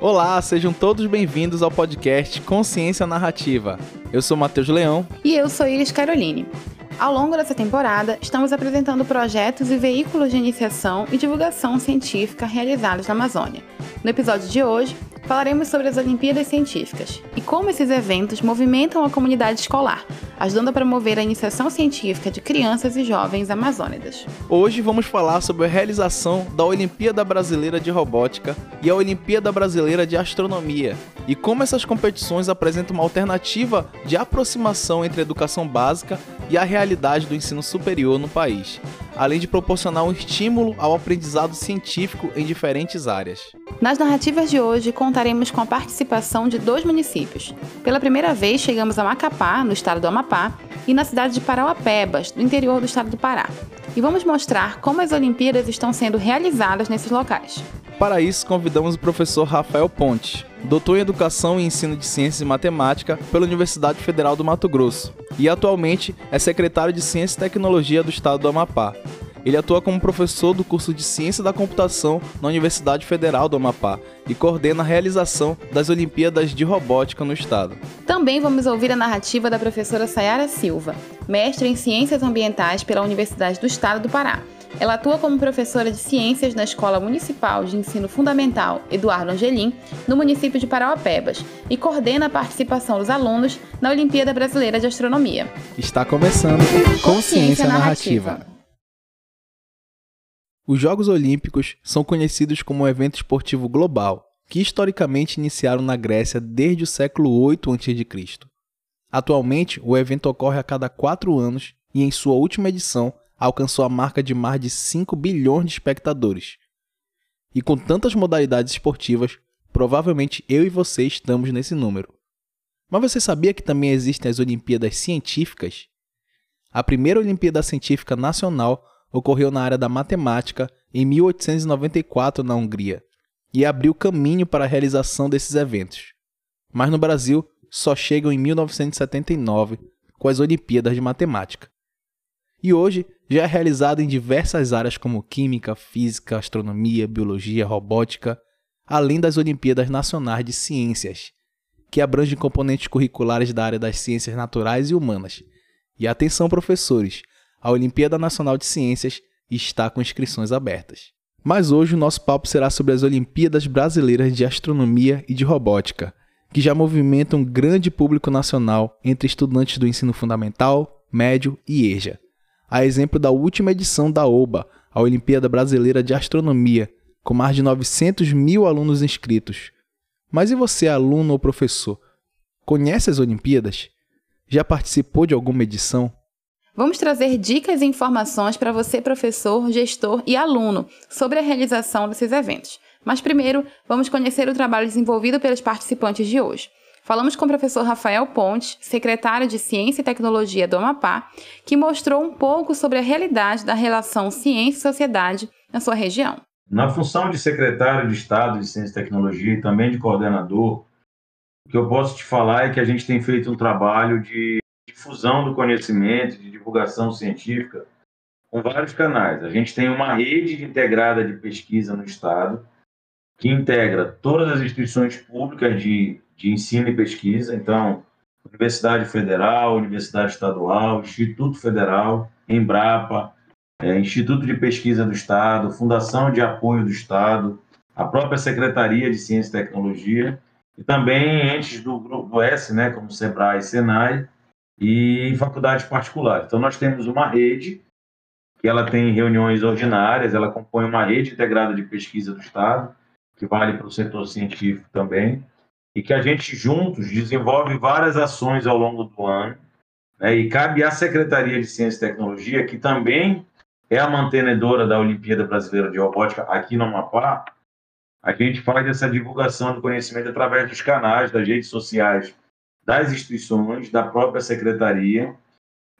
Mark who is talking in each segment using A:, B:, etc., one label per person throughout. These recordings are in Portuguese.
A: Olá, sejam todos bem-vindos ao podcast Consciência Narrativa. Eu sou Matheus Leão.
B: E eu sou Iris Caroline. Ao longo dessa temporada, estamos apresentando projetos e veículos de iniciação e divulgação científica realizados na Amazônia. No episódio de hoje, falaremos sobre as Olimpíadas Científicas e como esses eventos movimentam a comunidade escolar, ajudando a promover a iniciação científica de crianças e jovens amazônidas.
A: Hoje vamos falar sobre a realização da Olimpíada Brasileira de Robótica e a Olimpíada Brasileira de Astronomia e como essas competições apresentam uma alternativa de aproximação entre educação básica e a realidade do ensino superior no país, além de proporcionar um estímulo ao aprendizado científico em diferentes áreas.
B: Nas narrativas de hoje, contaremos com a participação de dois municípios. Pela primeira vez, chegamos a Macapá, no estado do Amapá, e na cidade de Parauapebas, no interior do estado do Pará. E vamos mostrar como as Olimpíadas estão sendo realizadas nesses locais.
A: Para isso, convidamos o professor Rafael Ponte, doutor em Educação e Ensino de Ciências e Matemática pela Universidade Federal do Mato Grosso e atualmente é secretário de Ciência e Tecnologia do Estado do Amapá. Ele atua como professor do curso de Ciência da Computação na Universidade Federal do Amapá e coordena a realização das Olimpíadas de Robótica no estado.
B: Também vamos ouvir a narrativa da professora Sayara Silva, mestre em Ciências Ambientais pela Universidade do Estado do Pará. Ela atua como professora de Ciências na Escola Municipal de Ensino Fundamental Eduardo Angelim, no município de Parauapebas, e coordena a participação dos alunos na Olimpíada Brasileira de Astronomia.
A: Está começando Consciência Narrativa. Os Jogos Olímpicos são conhecidos como um evento esportivo global que historicamente iniciaram na Grécia desde o século 8 a.C. Atualmente, o evento ocorre a cada quatro anos e, em sua última edição, alcançou a marca de mais de 5 bilhões de espectadores. E com tantas modalidades esportivas, provavelmente eu e você estamos nesse número. Mas você sabia que também existem as Olimpíadas Científicas? A primeira Olimpíada Científica Nacional ocorreu na área da matemática em 1894 na Hungria e abriu caminho para a realização desses eventos. Mas no Brasil só chegam em 1979 com as Olimpíadas de Matemática. E hoje já é realizado em diversas áreas como química, física, astronomia, biologia, robótica, além das Olimpíadas Nacionais de Ciências, que abrangem componentes curriculares da área das ciências naturais e humanas. E atenção, professores, a Olimpíada Nacional de Ciências está com inscrições abertas. Mas hoje o nosso papo será sobre as Olimpíadas Brasileiras de Astronomia e de Robótica, que já movimentam um grande público nacional entre estudantes do ensino fundamental, médio e EJA. A exemplo da última edição da OBA, a Olimpíada Brasileira de Astronomia, com mais de 900 mil alunos inscritos. Mas e você, aluno ou professor? Conhece as Olimpíadas? Já participou de alguma edição?
B: Vamos trazer dicas e informações para você, professor, gestor e aluno, sobre a realização desses eventos. Mas primeiro, vamos conhecer o trabalho desenvolvido pelos participantes de hoje. Falamos com o professor Rafael Ponte, secretário de Ciência e Tecnologia do Amapá, que mostrou um pouco sobre a realidade da relação ciência e sociedade na sua região.
C: Na função de secretário de Estado de Ciência e Tecnologia e também de coordenador, o que eu posso te falar é que a gente tem feito um trabalho de difusão do conhecimento, de divulgação científica, com vários canais. A gente tem uma rede integrada de pesquisa no Estado, que integra todas as instituições públicas de, de ensino e pesquisa, então, Universidade Federal, Universidade Estadual, Instituto Federal, Embrapa, é, Instituto de Pesquisa do Estado, Fundação de Apoio do Estado, a própria Secretaria de Ciência e Tecnologia, e também entes do Grupo S, né, como SEBRAE e SENAI, e faculdades particulares. Então, nós temos uma rede, que ela tem reuniões ordinárias, ela compõe uma rede integrada de pesquisa do Estado, que vale para o setor científico também, e que a gente juntos desenvolve várias ações ao longo do ano, né, e cabe à Secretaria de Ciência e Tecnologia, que também é a mantenedora da Olimpíada Brasileira de Robótica aqui no Amapá, a gente faz essa divulgação do conhecimento através dos canais, das redes sociais das instituições, da própria secretaria,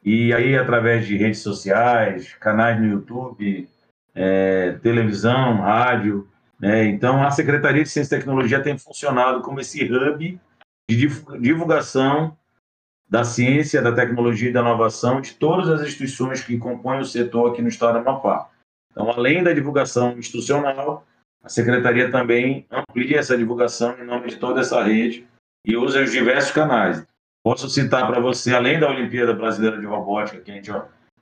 C: e aí através de redes sociais, canais no YouTube, é, televisão, rádio. Né? Então, a Secretaria de Ciência e Tecnologia tem funcionado como esse hub de divulgação da ciência, da tecnologia e da inovação de todas as instituições que compõem o setor aqui no estado do Amapá. Então, além da divulgação institucional, a secretaria também amplia essa divulgação em nome de toda essa rede e usa os diversos canais. Posso citar para você, além da Olimpíada Brasileira de Robótica, que a gente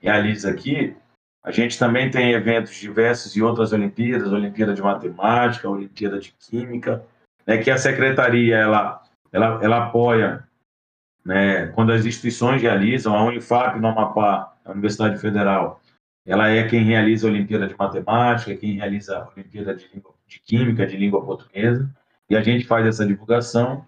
C: realiza aqui, a gente também tem eventos diversos e outras Olimpíadas, Olimpíada de Matemática, Olimpíada de Química, né, que a secretaria ela, ela, ela apoia né, quando as instituições realizam, a Unifap no Amapá, a Universidade Federal, ela é quem realiza a Olimpíada de Matemática, quem realiza a Olimpíada de, língua, de Química, de Língua Portuguesa, e a gente faz essa divulgação.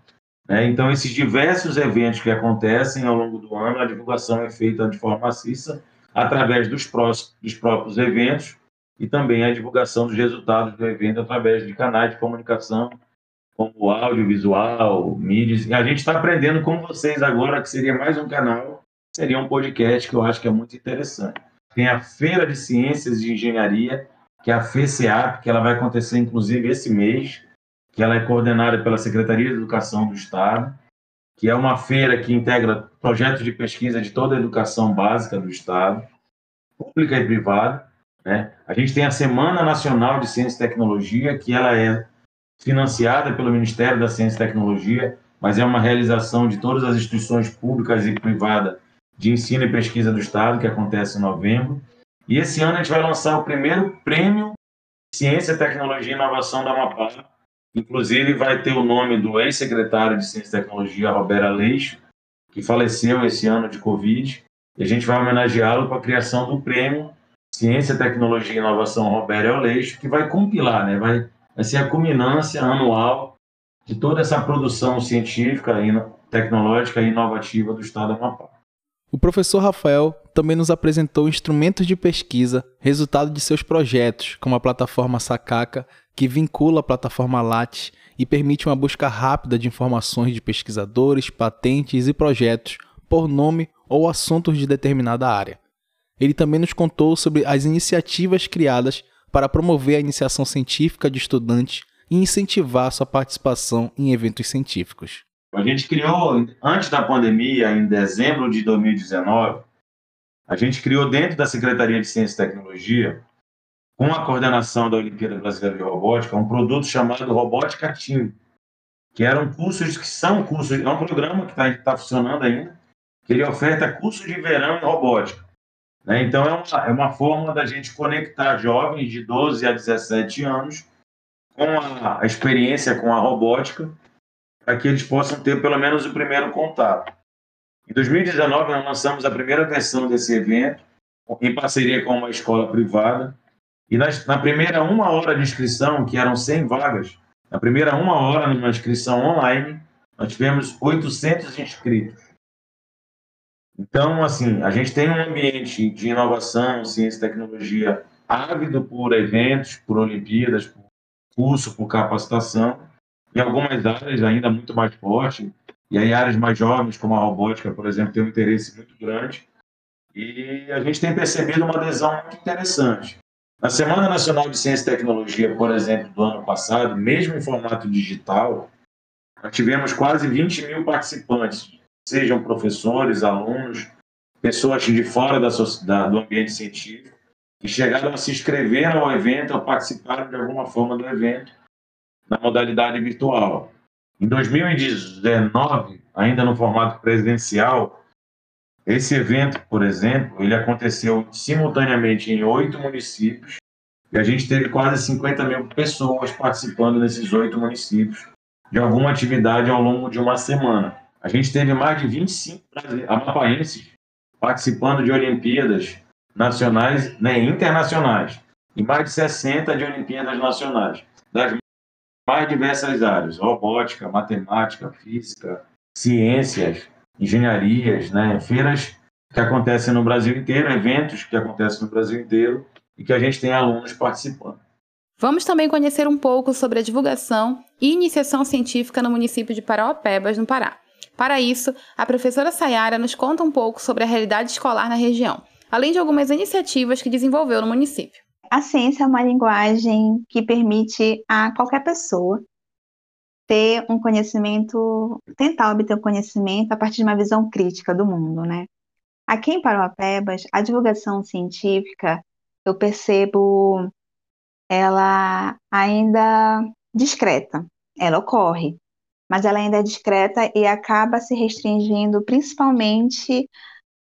C: Né? Então, esses diversos eventos que acontecem ao longo do ano, a divulgação é feita de forma maciça, através dos, prós, dos próprios eventos e também a divulgação dos resultados do evento através de canais de comunicação, como audiovisual, mídias. E a gente está aprendendo com vocês agora, que seria mais um canal, seria um podcast que eu acho que é muito interessante. Tem a Feira de Ciências e Engenharia, que é a FECEAP, que ela vai acontecer inclusive esse mês, que ela é coordenada pela Secretaria de Educação do Estado que é uma feira que integra projetos de pesquisa de toda a educação básica do Estado, pública e privada. Né? A gente tem a Semana Nacional de Ciência e Tecnologia, que ela é financiada pelo Ministério da Ciência e Tecnologia, mas é uma realização de todas as instituições públicas e privadas de ensino e pesquisa do Estado, que acontece em novembro. E esse ano a gente vai lançar o primeiro prêmio Ciência, Tecnologia e Inovação da Amapá, Inclusive, vai ter o nome do ex-secretário de Ciência e Tecnologia, Roberto Aleixo, que faleceu esse ano de Covid. E a gente vai homenageá-lo com a criação do prêmio Ciência, Tecnologia e Inovação Roberto Aleixo, que vai compilar, né? vai, vai ser a culminância anual de toda essa produção científica, tecnológica e inovativa do Estado do Amapá.
A: O professor Rafael também nos apresentou instrumentos de pesquisa, resultado de seus projetos, como a plataforma Sacaca, que vincula a plataforma Lattes e permite uma busca rápida de informações de pesquisadores, patentes e projetos por nome ou assuntos de determinada área. Ele também nos contou sobre as iniciativas criadas para promover a iniciação científica de estudantes e incentivar sua participação em eventos científicos.
C: A gente criou, antes da pandemia, em dezembro de 2019, a gente criou dentro da Secretaria de Ciência e Tecnologia, com a coordenação da Olimpíada Brasileira de Robótica, um produto chamado Robótica Team, que eram cursos que são cursos, é um programa que está tá funcionando ainda, que ele oferta cursos de verão em robótica. Né? Então, é uma, é uma forma da gente conectar jovens de 12 a 17 anos com a, a experiência com a robótica para que eles possam ter pelo menos o primeiro contato. Em 2019, nós lançamos a primeira versão desse evento, em parceria com uma escola privada, e nas, na primeira uma hora de inscrição, que eram 100 vagas, na primeira uma hora numa inscrição online, nós tivemos 800 inscritos. Então, assim, a gente tem um ambiente de inovação, ciência e tecnologia ávido por eventos, por Olimpíadas, por curso, por capacitação, em algumas áreas ainda muito mais forte, e aí áreas mais jovens, como a robótica, por exemplo, tem um interesse muito grande. E a gente tem percebido uma adesão muito interessante. Na Semana Nacional de Ciência e Tecnologia, por exemplo, do ano passado, mesmo em formato digital, nós tivemos quase 20 mil participantes, sejam professores, alunos, pessoas de fora da, da, do ambiente científico, que chegaram a se inscrever ao evento ou participaram de alguma forma do evento na modalidade virtual. Em 2019, ainda no formato presidencial, esse evento, por exemplo, ele aconteceu simultaneamente em oito municípios e a gente teve quase 50 mil pessoas participando nesses oito municípios de alguma atividade ao longo de uma semana. A gente teve mais de 25 amapaenses participando de Olimpíadas nacionais né, internacionais e mais de 60 de Olimpíadas nacionais, das mais diversas áreas: robótica, matemática, física, ciências, engenharias, né? feiras que acontecem no Brasil inteiro, eventos que acontecem no Brasil inteiro e que a gente tem alunos participando.
B: Vamos também conhecer um pouco sobre a divulgação e iniciação científica no município de Parauapebas, no Pará. Para isso, a professora Sayara nos conta um pouco sobre a realidade escolar na região, além de algumas iniciativas que desenvolveu no município.
D: A ciência é uma linguagem que permite a qualquer pessoa ter um conhecimento, tentar obter um conhecimento a partir de uma visão crítica do mundo, né? Aqui em Parauapebas, a divulgação científica, eu percebo ela ainda discreta. Ela ocorre, mas ela ainda é discreta e acaba se restringindo principalmente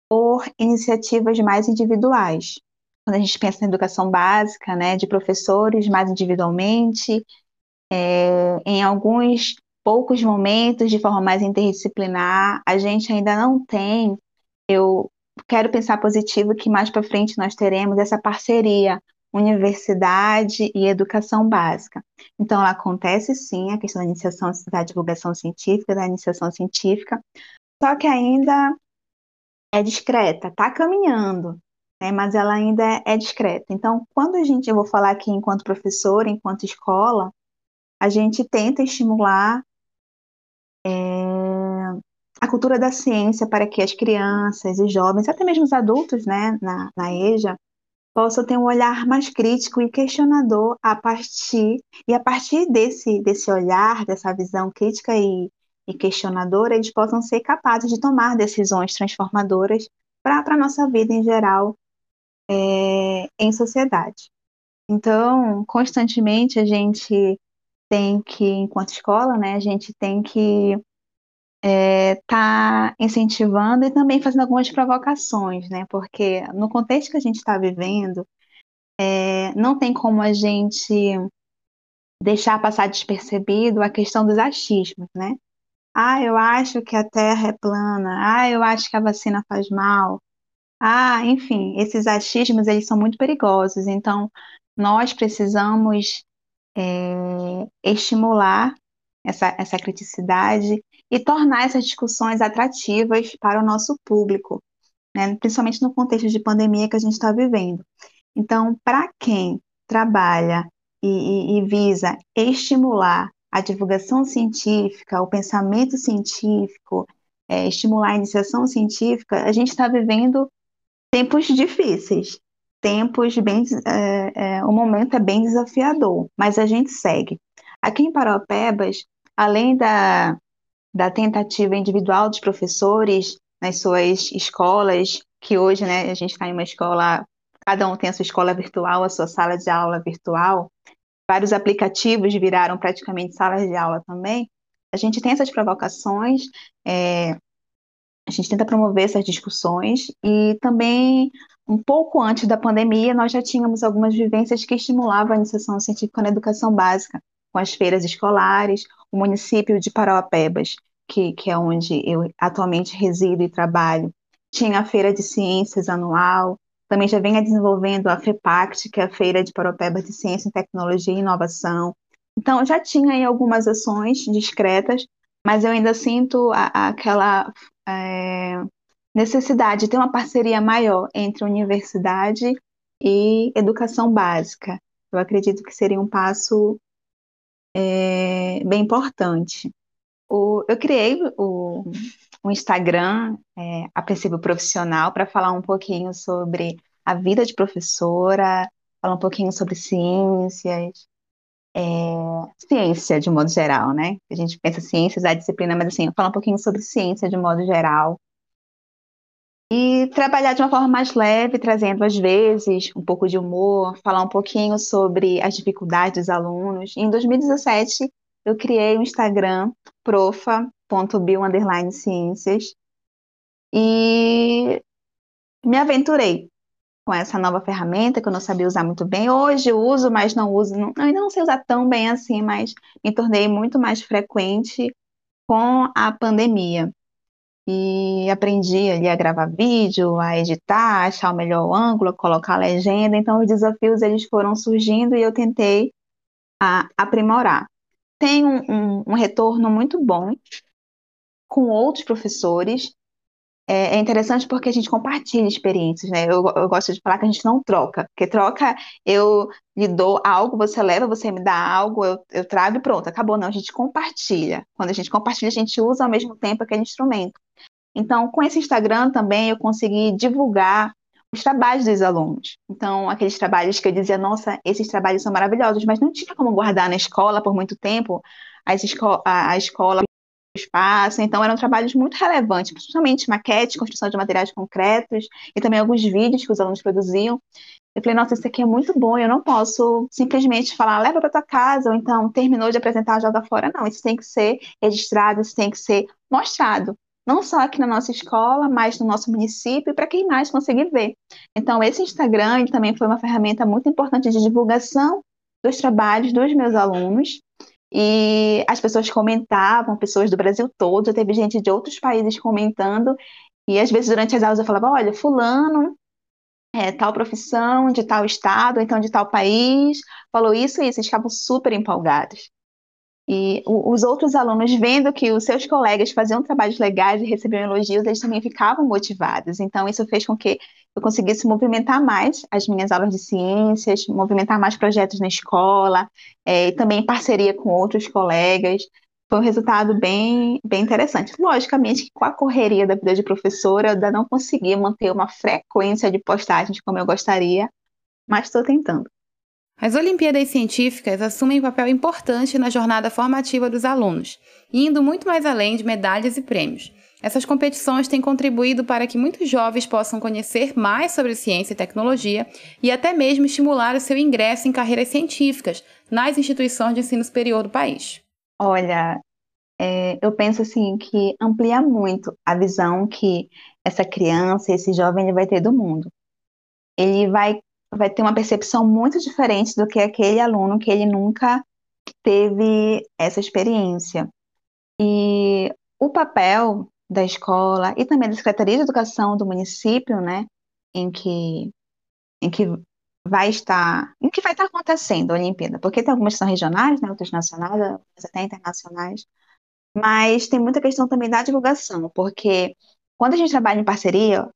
D: por iniciativas mais individuais. Quando a gente pensa na educação básica, né, de professores mais individualmente, é, em alguns poucos momentos, de forma mais interdisciplinar, a gente ainda não tem. Eu quero pensar positivo que mais para frente nós teremos essa parceria universidade e educação básica. Então, ela acontece sim a questão da iniciação da divulgação científica, da iniciação científica, só que ainda é discreta, está caminhando, né, mas ela ainda é discreta. Então, quando a gente, eu vou falar aqui enquanto professor, enquanto escola, a gente tenta estimular é, a cultura da ciência para que as crianças e jovens, até mesmo os adultos, né, na, na EJA, possam ter um olhar mais crítico e questionador a partir e a partir desse desse olhar, dessa visão crítica e, e questionadora, eles possam ser capazes de tomar decisões transformadoras para a nossa vida em geral é, em sociedade. Então, constantemente a gente tem que, enquanto escola, né, a gente tem que está é, tá incentivando e também fazendo algumas provocações, né? Porque no contexto que a gente está vivendo, é, não tem como a gente deixar passar despercebido a questão dos achismos, né? Ah, eu acho que a Terra é plana. Ah, eu acho que a vacina faz mal. Ah, enfim, esses achismos eles são muito perigosos. Então, nós precisamos é, estimular essa, essa criticidade e tornar essas discussões atrativas para o nosso público, né? principalmente no contexto de pandemia que a gente está vivendo. Então, para quem trabalha e, e, e visa estimular a divulgação científica, o pensamento científico, é, estimular a iniciação científica, a gente está vivendo tempos difíceis, tempos bem. É, é, o momento é bem desafiador, mas a gente segue. Aqui em Paropebas, além da, da tentativa individual dos professores nas suas escolas, que hoje né, a gente está em uma escola, cada um tem a sua escola virtual, a sua sala de aula virtual, vários aplicativos viraram praticamente salas de aula também. A gente tem essas provocações, é, a gente tenta promover essas discussões e também um pouco antes da pandemia nós já tínhamos algumas vivências que estimulavam a iniciação científica na educação básica, com as feiras escolares, o município de Parauapebas, que, que é onde eu atualmente resido e trabalho, tinha a Feira de Ciências anual, também já venha desenvolvendo a FEPACT, que é a Feira de Parauapebas de Ciência, Tecnologia e Inovação. Então, já tinha aí algumas ações discretas, mas eu ainda sinto a, a, aquela é, necessidade de ter uma parceria maior entre universidade e educação básica. Eu acredito que seria um passo é, bem importante. O, eu criei o, um Instagram, é, a princípio profissional, para falar um pouquinho sobre a vida de professora, falar um pouquinho sobre ciências, é, ciência de modo geral, né? A gente pensa ciências, a disciplina, mas assim, falar um pouquinho sobre ciência de modo geral, e trabalhar de uma forma mais leve, trazendo às vezes um pouco de humor, falar um pouquinho sobre as dificuldades dos alunos. em 2017, eu criei o Instagram profa.bio_ciências e me aventurei com essa nova ferramenta que eu não sabia usar muito bem. Hoje uso, mas não uso, não, ainda não sei usar tão bem assim, mas me tornei muito mais frequente com a pandemia e aprendi ali a gravar vídeo, a editar, achar o melhor ângulo, colocar a legenda. Então, os desafios eles foram surgindo e eu tentei a, aprimorar. Tem um, um, um, retorno muito bom com outros professores. É, é, interessante porque a gente compartilha experiências, né? Eu, eu gosto de falar que a gente não troca, porque troca, eu lhe dou algo, você leva, você me dá algo, eu, eu trago e pronto, acabou. Não, a gente compartilha. Quando a gente compartilha, a gente usa ao mesmo tempo aquele instrumento. Então, com esse Instagram também eu consegui divulgar os trabalhos dos alunos. Então, aqueles trabalhos que eu dizia, nossa, esses trabalhos são maravilhosos, mas não tinha como guardar na escola por muito tempo, a, esco a, a escola, espaço. Então, eram trabalhos muito relevantes, principalmente maquete, construção de materiais concretos e também alguns vídeos que os alunos produziam. Eu falei, nossa, isso aqui é muito bom, eu não posso simplesmente falar, leva para tua casa, ou então terminou de apresentar, joga fora. Não, isso tem que ser registrado, isso tem que ser mostrado. Não só aqui na nossa escola, mas no nosso município, para quem mais conseguir ver. Então, esse Instagram também foi uma ferramenta muito importante de divulgação dos trabalhos dos meus alunos. E as pessoas comentavam, pessoas do Brasil todo, teve gente de outros países comentando. E às vezes durante as aulas eu falava: olha, Fulano é, tal profissão, de tal estado, então de tal país, falou isso e isso, eles ficavam super empolgados. E os outros alunos, vendo que os seus colegas faziam trabalhos legais e recebiam elogios, eles também ficavam motivados. Então, isso fez com que eu conseguisse movimentar mais as minhas aulas de ciências, movimentar mais projetos na escola, é, e também em parceria com outros colegas foi um resultado bem, bem interessante. Logicamente com a correria da vida de professora, eu ainda não consegui manter uma frequência de postagens como eu gostaria, mas estou tentando.
B: As Olimpíadas Científicas assumem um papel importante na jornada formativa dos alunos, indo muito mais além de medalhas e prêmios. Essas competições têm contribuído para que muitos jovens possam conhecer mais sobre ciência e tecnologia e até mesmo estimular o seu ingresso em carreiras científicas nas instituições de ensino superior do país.
D: Olha, é, eu penso assim que amplia muito a visão que essa criança, esse jovem, ele vai ter do mundo. Ele vai, vai ter uma percepção muito diferente do que aquele aluno que ele nunca teve essa experiência. E o papel da escola e também da Secretaria de Educação do município, né, em que, em que vai estar, em que vai estar acontecendo a Olimpíada, porque tem algumas que são regionais, né, outras nacionais, outras até internacionais, mas tem muita questão também da divulgação, porque quando a gente trabalha em parceria,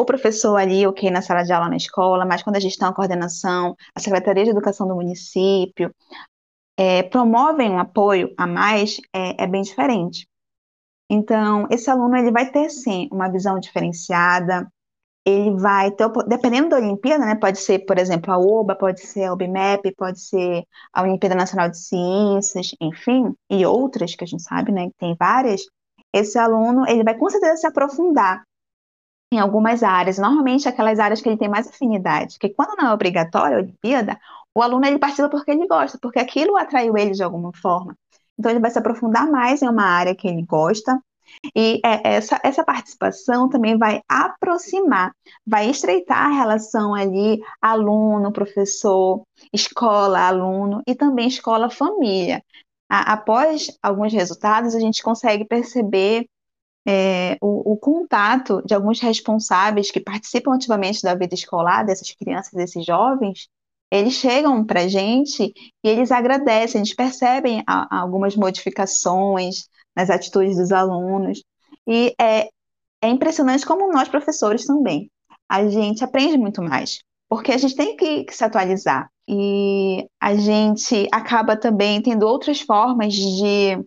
D: o professor ali, ok, na sala de aula na escola, mas quando a gestão, a coordenação, a Secretaria de Educação do município, é, promovem um apoio a mais, é, é bem diferente. Então, esse aluno ele vai ter sim uma visão diferenciada, ele vai ter, dependendo da Olimpíada, né, pode ser, por exemplo, a OBA, pode ser a OBMEP, pode ser a Olimpíada Nacional de Ciências, enfim, e outras que a gente sabe, né, tem várias, esse aluno, ele vai com certeza se aprofundar em algumas áreas, normalmente aquelas áreas que ele tem mais afinidade, porque quando não é obrigatória a Olimpíada, o aluno ele participa porque ele gosta, porque aquilo atraiu ele de alguma forma. Então ele vai se aprofundar mais em uma área que ele gosta, e é, essa, essa participação também vai aproximar, vai estreitar a relação ali aluno, professor, escola, aluno e também escola-família. Após alguns resultados, a gente consegue perceber é, o, o, contato de alguns responsáveis que participam ativamente da vida escolar, dessas crianças, desses jovens, eles chegam para a gente e eles agradecem, eles percebem a, a algumas modificações, nas atitudes dos alunos. E é, é impressionante como nós, professores, também. A gente aprende muito mais, porque a gente tem que, que se atualizar. E a gente acaba também tendo outras formas de,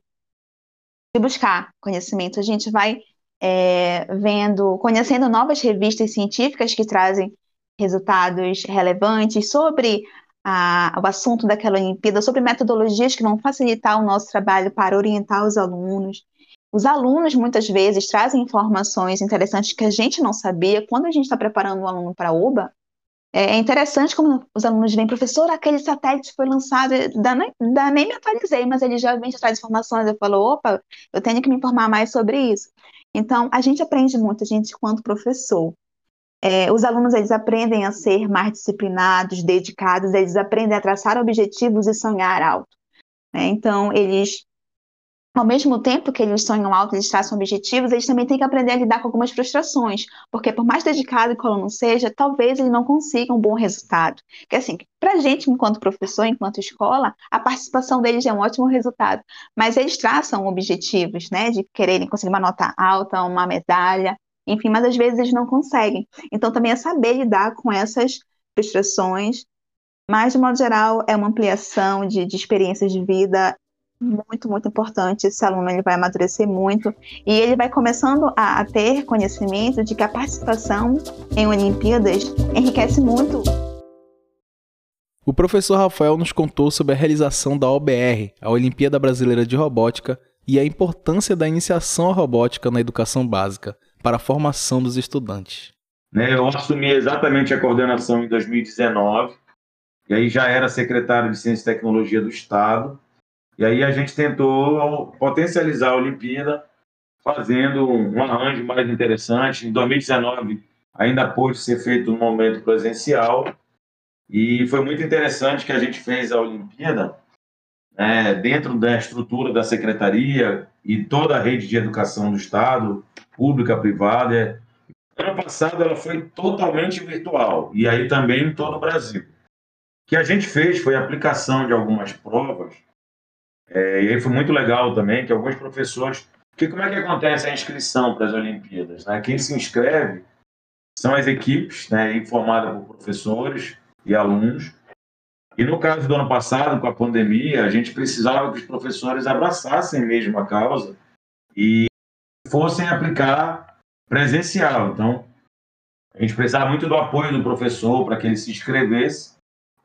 D: de buscar conhecimento. A gente vai é, vendo, conhecendo novas revistas científicas que trazem resultados relevantes sobre a, o assunto daquela Olimpíada, sobre metodologias que vão facilitar o nosso trabalho para orientar os alunos. Os alunos muitas vezes trazem informações interessantes que a gente não sabia. Quando a gente está preparando um aluno para a UBA, é interessante como os alunos vêm, professor, aquele satélite foi lançado, da, da, nem me atualizei, mas ele já vem já traz informações. Eu falo, opa, eu tenho que me informar mais sobre isso. Então, a gente aprende muito, a gente, enquanto professor. É, os alunos eles aprendem a ser mais disciplinados, dedicados, eles aprendem a traçar objetivos e sonhar alto. Né? Então, eles, ao mesmo tempo que eles sonham alto, eles traçam objetivos, eles também têm que aprender a lidar com algumas frustrações, porque por mais dedicado que o aluno seja, talvez ele não consiga um bom resultado. Que assim, para a gente, enquanto professor, enquanto escola, a participação deles é um ótimo resultado, mas eles traçam objetivos, né, de quererem conseguir uma nota alta, uma medalha, enfim, mas às vezes eles não conseguem. Então também é saber lidar com essas frustrações, mas de modo geral é uma ampliação de, de experiências de vida muito, muito importante. Esse aluno ele vai amadurecer muito e ele vai começando a, a ter conhecimento de que a participação em Olimpíadas enriquece muito.
A: O professor Rafael nos contou sobre a realização da OBR, a Olimpíada Brasileira de Robótica, e a importância da iniciação à robótica na educação básica para a formação dos estudantes.
C: Né? Eu assumi exatamente a coordenação em 2019, e aí já era secretário de Ciência e Tecnologia do Estado, e aí a gente tentou potencializar a Olimpíada, fazendo um arranjo mais interessante. Em 2019 ainda pôde ser feito no momento presencial, e foi muito interessante que a gente fez a Olimpíada é, dentro da estrutura da secretaria e toda a rede de educação do Estado, pública, privada. Ano passado ela foi totalmente virtual, e aí também em todo o Brasil. O que a gente fez foi a aplicação de algumas provas, é, e aí foi muito legal também, que alguns professores... Porque como é que acontece a inscrição para as Olimpíadas? Né? Quem se inscreve são as equipes, né, informadas por professores e alunos, e no caso do ano passado, com a pandemia, a gente precisava que os professores abraçassem mesmo a causa e fossem aplicar presencial. Então, a gente precisava muito do apoio do professor para que ele se inscrevesse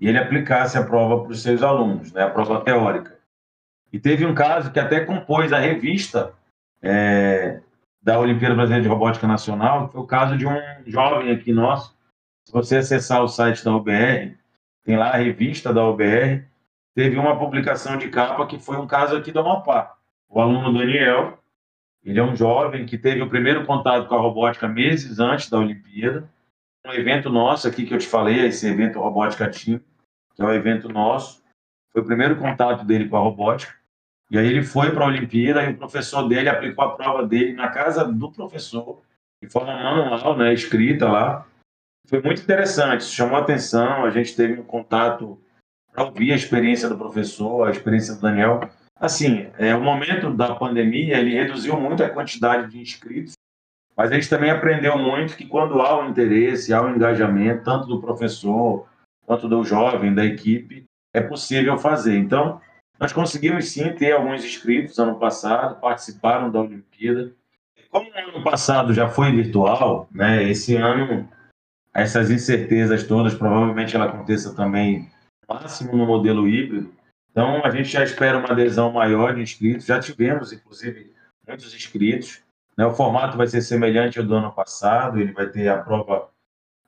C: e ele aplicasse a prova para os seus alunos, né, a prova teórica. E teve um caso que até compôs a revista é, da Olimpíada Brasileira de Robótica Nacional, que foi o caso de um jovem aqui nosso. Se você acessar o site da UBR, tem lá a revista da UBR, teve uma publicação de capa que foi um caso aqui do Amapá. O aluno Daniel, ele é um jovem que teve o primeiro contato com a robótica meses antes da Olimpíada. Um evento nosso aqui que eu te falei, esse evento Robótica Team, que é um evento nosso. Foi o primeiro contato dele com a robótica. E aí ele foi para a Olimpíada e o professor dele aplicou a prova dele na casa do professor, de forma manual, né, escrita lá foi muito interessante, chamou a atenção, a gente teve um contato para ouvir a experiência do professor, a experiência do Daniel. Assim, é, o momento da pandemia, ele reduziu muito a quantidade de inscritos, mas a gente também aprendeu muito que quando há o interesse, há o engajamento, tanto do professor quanto do jovem, da equipe, é possível fazer. Então, nós conseguimos sim ter alguns inscritos ano passado, participaram da Olimpíada. Como o ano passado já foi virtual, né, esse ano essas incertezas todas, provavelmente ela aconteça também máximo no modelo híbrido. Então, a gente já espera uma adesão maior de inscritos. Já tivemos, inclusive, muitos inscritos. Né? O formato vai ser semelhante ao do ano passado. Ele vai ter a prova,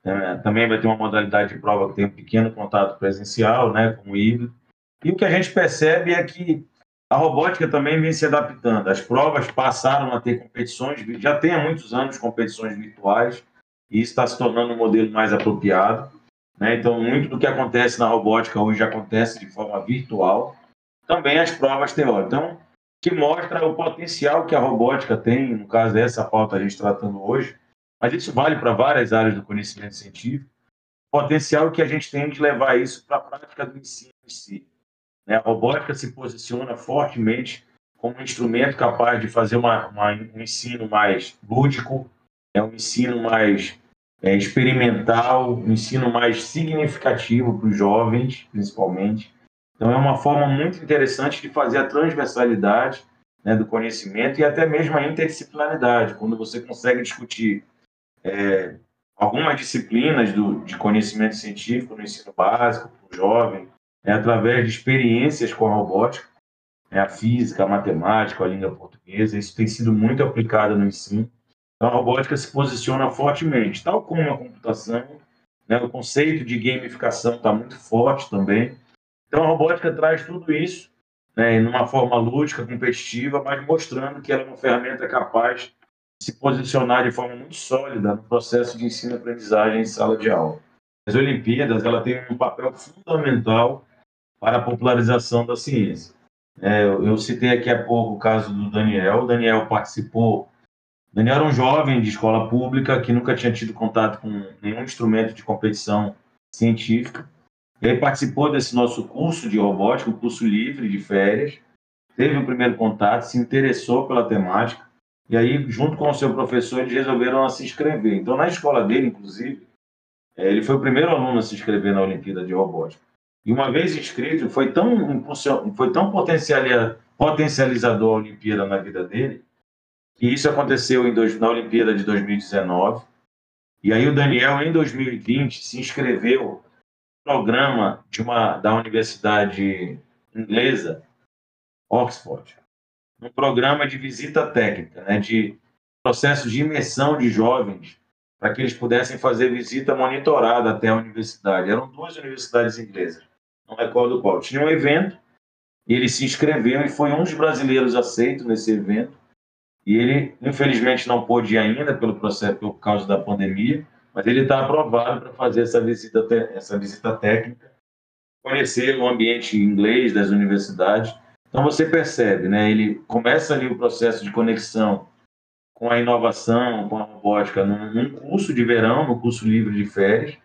C: né? também vai ter uma modalidade de prova que tem um pequeno contato presencial, né? como híbrido. E o que a gente percebe é que a robótica também vem se adaptando. As provas passaram a ter competições, já tem há muitos anos competições virtuais e está se tornando um modelo mais apropriado. Né? Então, muito do que acontece na robótica hoje acontece de forma virtual. Também as provas teóricas. Então, que mostra o potencial que a robótica tem, no caso dessa pauta a gente tratando hoje, mas isso vale para várias áreas do conhecimento científico, potencial que a gente tem de levar isso para a prática do ensino em si. Né? A robótica se posiciona fortemente como um instrumento capaz de fazer uma, uma, um ensino mais lúdico, é um ensino mais é, experimental, um ensino mais significativo para os jovens, principalmente. Então, é uma forma muito interessante de fazer a transversalidade né, do conhecimento e até mesmo a interdisciplinaridade, quando você consegue discutir é, algumas disciplinas do, de conhecimento científico no ensino básico, para o jovem, é, através de experiências com a robótica, é, a física, a matemática, a língua portuguesa. Isso tem sido muito aplicado no ensino. Então, a robótica se posiciona fortemente, tal como a computação. Né, o conceito de gamificação está muito forte também. Então, a robótica traz tudo isso né, numa forma lúdica, competitiva, mas mostrando que ela é uma ferramenta capaz de se posicionar de forma muito sólida no processo de ensino-aprendizagem em sala de aula. As Olimpíadas ela tem um papel fundamental para a popularização da ciência. É, eu citei aqui há pouco o caso do Daniel. O Daniel participou Daniel era um jovem de escola pública que nunca tinha tido contato com nenhum instrumento de competição científica. Ele participou desse nosso curso de robótica, um curso livre de férias, teve o primeiro contato, se interessou pela temática, e aí, junto com o seu professor, eles resolveram se inscrever. Então, na escola dele, inclusive, é, ele foi o primeiro aluno a se inscrever na Olimpíada de Robótica. E uma vez inscrito, foi tão, foi tão potencializador a Olimpíada na vida dele, e isso aconteceu em dois, na Olimpíada de 2019. E aí o Daniel, em 2020, se inscreveu no programa de uma, da Universidade Inglesa, Oxford, no programa de visita técnica, né, de processo de imersão de jovens para que eles pudessem fazer visita monitorada até a universidade. Eram duas universidades inglesas, não recordo qual. Tinha um evento, e ele se inscreveu e foi um dos brasileiros aceitos nesse evento. E ele, infelizmente, não pôde ir ainda pelo processo, por causa da pandemia, mas ele está aprovado para fazer essa visita, essa visita técnica, conhecer o ambiente inglês das universidades. Então você percebe, né? Ele começa ali o processo de conexão com a inovação, com a robótica, num, curso de verão, no curso livre de férias,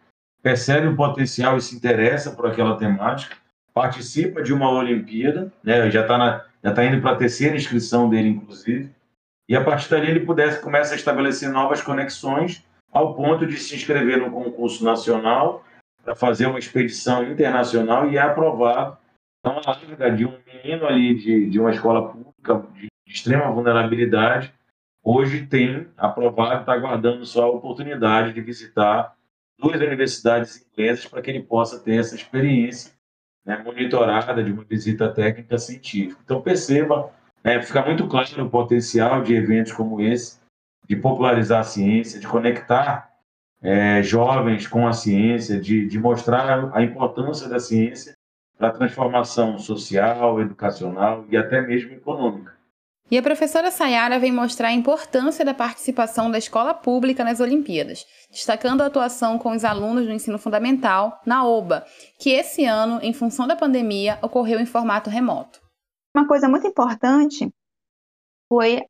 C: percebe o potencial e se interessa por aquela temática, participa de uma Olimpíada, né? Já está tá indo para a terceira inscrição dele, inclusive, e a partir dali ele pudesse começa a estabelecer novas conexões ao ponto de se inscrever no concurso nacional para fazer uma expedição internacional e é aprovado. Então, a larga de um menino ali de, de uma escola pública de extrema vulnerabilidade, hoje tem aprovado, está aguardando só a oportunidade de visitar duas universidades inglesas para que ele possa ter essa experiência né, monitorada de uma visita técnica científica. Então, perceba, né, fica muito claro o potencial de eventos como esse de popularizar a ciência, de conectar é, jovens com a ciência, de, de mostrar a importância da ciência para a transformação social, educacional e até mesmo econômica.
B: E a professora Sayara vem mostrar a importância da participação da escola pública nas Olimpíadas, destacando a atuação com os alunos do ensino fundamental na OBA, que esse ano, em função da pandemia, ocorreu em formato remoto.
D: Uma coisa muito importante foi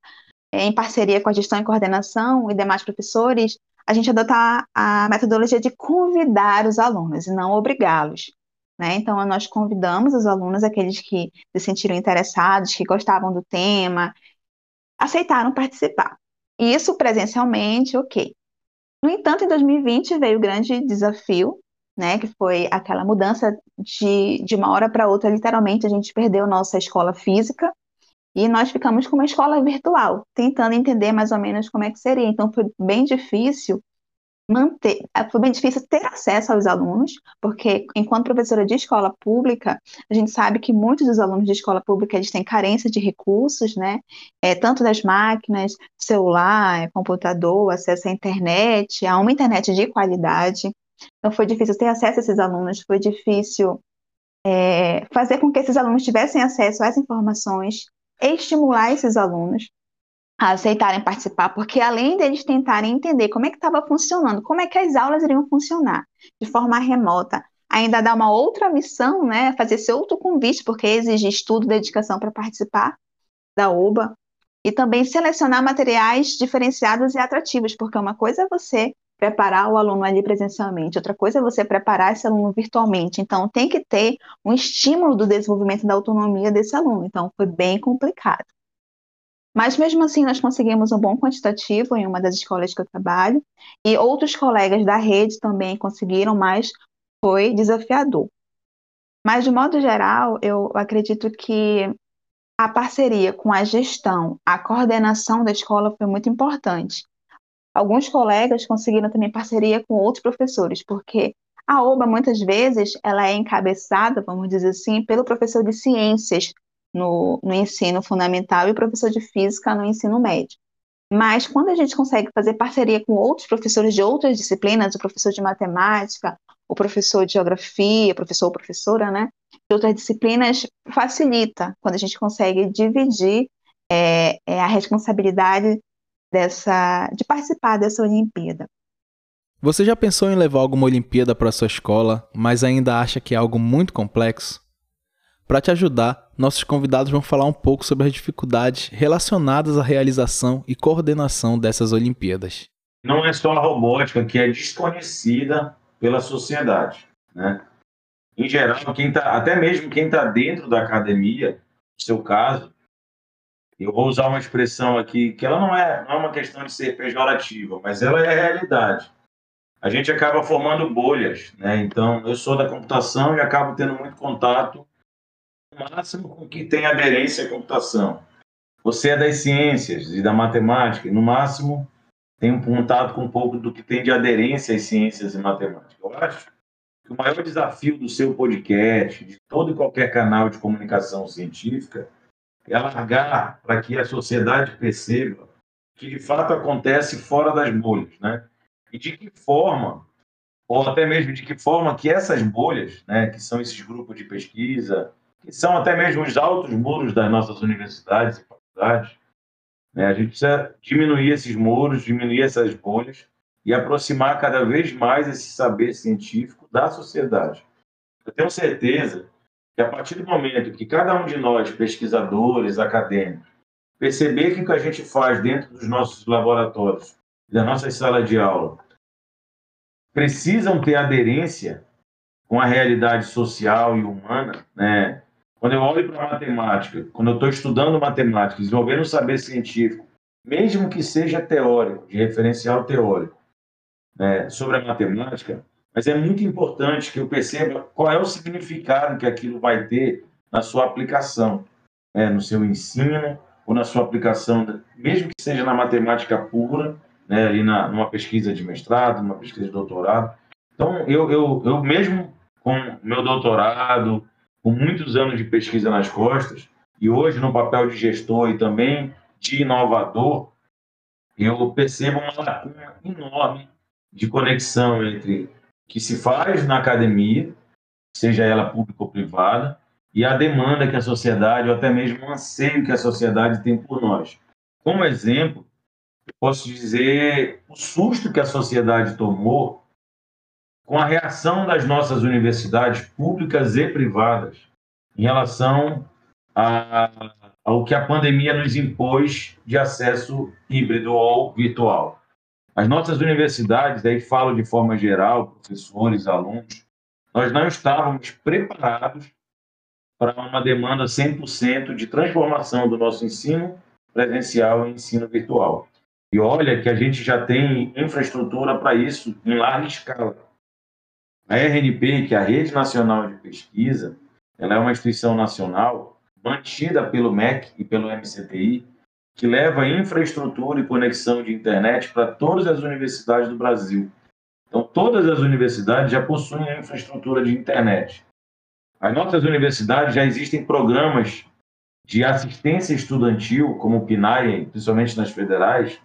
D: em parceria com a gestão e coordenação e demais professores, a gente adotar a metodologia de convidar os alunos e não obrigá-los. Né? Então, nós convidamos os alunos, aqueles que se sentiram interessados, que gostavam do tema, aceitaram participar. Isso presencialmente, ok. No entanto, em 2020 veio o grande desafio, né, que foi aquela mudança de, de uma hora para outra, literalmente, a gente perdeu nossa escola física, e nós ficamos com uma escola virtual, tentando entender mais ou menos como é que seria. Então foi bem difícil manter, foi bem difícil ter acesso aos alunos, porque enquanto professora de escola pública, a gente sabe que muitos dos alunos de escola pública eles têm carência de recursos, né? É, tanto das máquinas, celular, computador, acesso à internet, a uma internet de qualidade. Então foi difícil ter acesso a esses alunos, foi difícil é, fazer com que esses alunos tivessem acesso às informações estimular esses alunos a aceitarem participar, porque além deles tentarem entender como é que estava funcionando, como é que as aulas iriam funcionar de forma remota, ainda dá uma outra missão, né, fazer esse outro convite, porque exige estudo, dedicação para participar da UBA, e também selecionar materiais diferenciados e atrativos, porque uma coisa é você preparar o aluno ali presencialmente, outra coisa é você preparar esse aluno virtualmente. Então, tem que ter um estímulo do desenvolvimento da autonomia desse aluno. Então, foi bem complicado. Mas, mesmo assim, nós conseguimos um bom quantitativo em uma das escolas que eu trabalho, e outros colegas da rede também conseguiram, mas foi desafiador. Mas, de modo geral, eu acredito que a parceria com a gestão, a coordenação da escola foi muito importante alguns colegas conseguiram também parceria com outros professores, porque a OBA, muitas vezes, ela é encabeçada, vamos dizer assim, pelo professor de ciências no, no ensino fundamental e professor de física no ensino médio. Mas quando a gente consegue fazer parceria com outros professores de outras disciplinas, o professor de matemática, o professor de geografia, professor ou professora, né, de outras disciplinas, facilita quando a gente consegue dividir é, é, a responsabilidade dessa, de participar dessa Olimpíada.
A: Você já pensou em levar alguma Olimpíada para sua escola, mas ainda acha que é algo muito complexo? Para te ajudar, nossos convidados vão falar um pouco sobre as dificuldades relacionadas à realização e coordenação dessas Olimpíadas.
C: Não é só a robótica que é desconhecida pela sociedade, né? Em geral, quem tá, até mesmo quem está dentro da academia, no seu caso, eu vou usar uma expressão aqui que ela não é, não é uma questão de ser pejorativa, mas ela é a realidade. A gente acaba formando bolhas, né? Então, eu sou da computação e acabo tendo muito contato, máximo com que tem aderência à computação. Você é das ciências e da matemática, e no máximo tem um contato com um pouco do que tem de aderência às ciências e matemática. Eu acho que o maior desafio do seu podcast, de todo e qualquer canal de comunicação científica, é alargar para que a sociedade perceba que de fato acontece fora das bolhas, né? e de que forma, ou até mesmo de que forma que essas bolhas, né, que são esses grupos de pesquisa, que são até mesmo os altos muros das nossas universidades e faculdades, né, a gente precisa diminuir esses muros, diminuir essas bolhas e aproximar cada vez mais esse saber científico da sociedade. Eu tenho certeza que a partir do momento que cada um de nós, pesquisadores, acadêmicos, perceber que o que a gente faz dentro dos nossos laboratórios, da nossa sala de aula, precisam ter aderência com a realidade social e humana, né? Quando eu olho para matemática, quando eu estou estudando matemática, desenvolvendo um saber científico, mesmo que seja teórico, de referencial teórico, né, sobre a matemática, mas é muito importante que eu perceba qual é o significado que aquilo vai ter na sua aplicação, né, no seu ensino, ou na sua aplicação, mesmo que seja na matemática pura, né, ali na, numa pesquisa de mestrado, numa pesquisa de doutorado. Então, eu, eu, eu mesmo com meu doutorado, com muitos anos de pesquisa nas costas, e hoje no papel de gestor e também de inovador, eu percebo uma lacuna enorme de conexão entre o que se faz na academia, seja ela pública ou privada, e a demanda que a sociedade, ou até mesmo o anseio que a sociedade tem por nós. Como exemplo, posso dizer o susto que a sociedade tomou com a reação das nossas universidades públicas e privadas em relação a, ao que a pandemia nos impôs de acesso híbrido ou virtual. As nossas universidades, aí falo de forma geral, professores, alunos, nós não estávamos preparados para uma demanda 100% de transformação do nosso ensino presencial em ensino virtual. E olha que a gente já tem infraestrutura para isso em larga escala. A RNP, que é a Rede Nacional de Pesquisa, ela é uma instituição nacional mantida pelo MEC e pelo MCTI, que leva infraestrutura e conexão de internet para todas as universidades do Brasil. Então, todas as universidades já possuem a infraestrutura de internet. As nossas universidades já existem programas de assistência estudantil, como o PNAE, principalmente nas federais,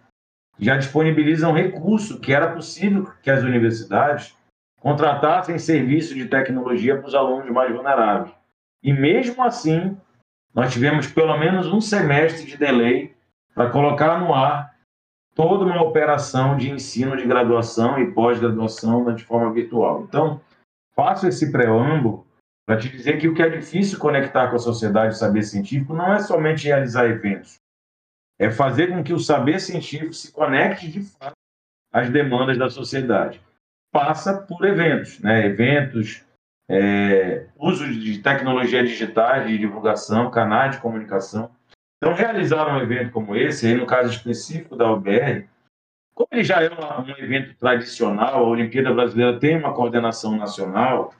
C: já disponibilizam recurso que era possível que as universidades contratassem serviço de tecnologia para os alunos mais vulneráveis. E mesmo assim, nós tivemos pelo menos um semestre de delay para colocar no ar toda uma operação de ensino de graduação e pós-graduação de forma virtual. Então, faço esse preâmbulo para te dizer que o que é difícil conectar com a sociedade o saber científico não é somente realizar eventos, é fazer com que o saber científico se conecte de fato às demandas da sociedade. Passa por eventos, né? eventos, é, uso de tecnologia digitais, de divulgação, canais de comunicação. Então, realizar um evento como esse, aí no caso específico da UBR, como ele já é um, um evento tradicional, a Olimpíada Brasileira tem uma coordenação nacional,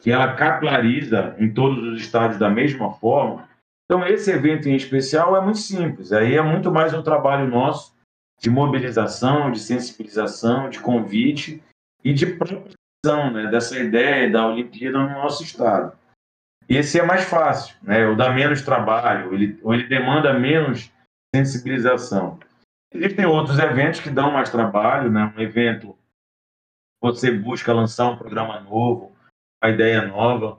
C: que ela capilariza em todos os estados da mesma forma. Então, esse evento em especial é muito simples. Aí é muito mais um trabalho nosso de mobilização, de sensibilização, de convite e de propagação né, dessa ideia da Olimpíada no nosso estado. Esse é mais fácil, né? ou dá menos trabalho, ele, ou ele demanda menos sensibilização. Existem outros eventos que dão mais trabalho, né? um evento você busca lançar um programa novo, a ideia nova.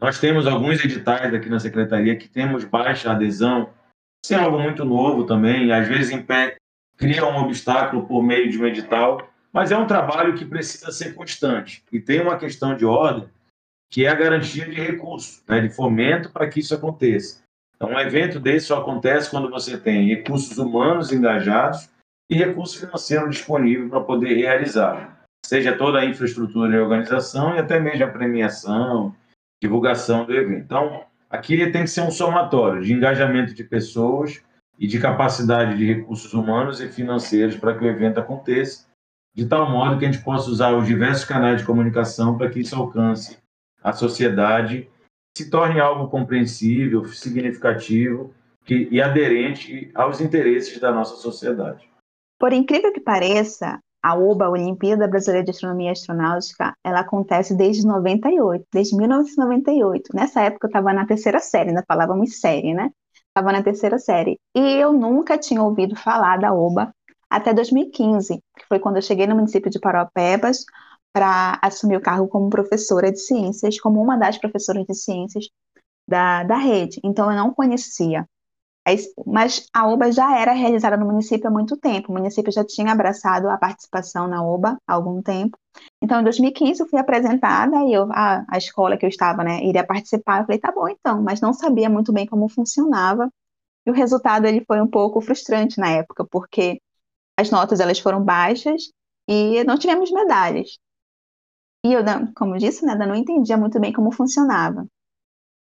C: Nós temos alguns editais aqui na secretaria que temos baixa adesão. Isso é algo muito novo também, às vezes impede, cria um obstáculo por meio de um edital, mas é um trabalho que precisa ser constante. E tem uma questão de ordem, que é a garantia de recursos, né, de fomento para que isso aconteça. Então, um evento desse só acontece quando você tem recursos humanos engajados e recurso financeiro disponível para poder realizar seja toda a infraestrutura e organização e até mesmo a premiação, divulgação do evento. Então, aqui tem que ser um somatório de engajamento de pessoas e de capacidade de recursos humanos e financeiros para que o evento aconteça, de tal modo que a gente possa usar os diversos canais de comunicação para que isso alcance a sociedade, se torne algo compreensível, significativo que, e aderente aos interesses da nossa sociedade.
D: Por incrível que pareça, a OBA, a Olimpíada Brasileira de Astronomia e Astronáutica, ela acontece desde 98, desde 1998. Nessa época eu estava na terceira série, ainda falávamos série, né? Estava na terceira série. E eu nunca tinha ouvido falar da OBA até 2015, que foi quando eu cheguei no município de Paropebas para assumir o cargo como professora de ciências, como uma das professoras de ciências da, da rede. Então, eu não conhecia. Mas a OBA já era realizada no município há muito tempo. O município já tinha abraçado a participação na OBA há algum tempo. Então, em 2015, eu fui apresentada e eu, a, a escola que eu estava, né, iria participar. Eu falei, tá bom, então, mas não sabia muito bem como funcionava. E o resultado ele foi um pouco frustrante na época, porque as notas elas foram baixas e não tivemos medalhas. E eu, como disse, né, não entendia muito bem como funcionava.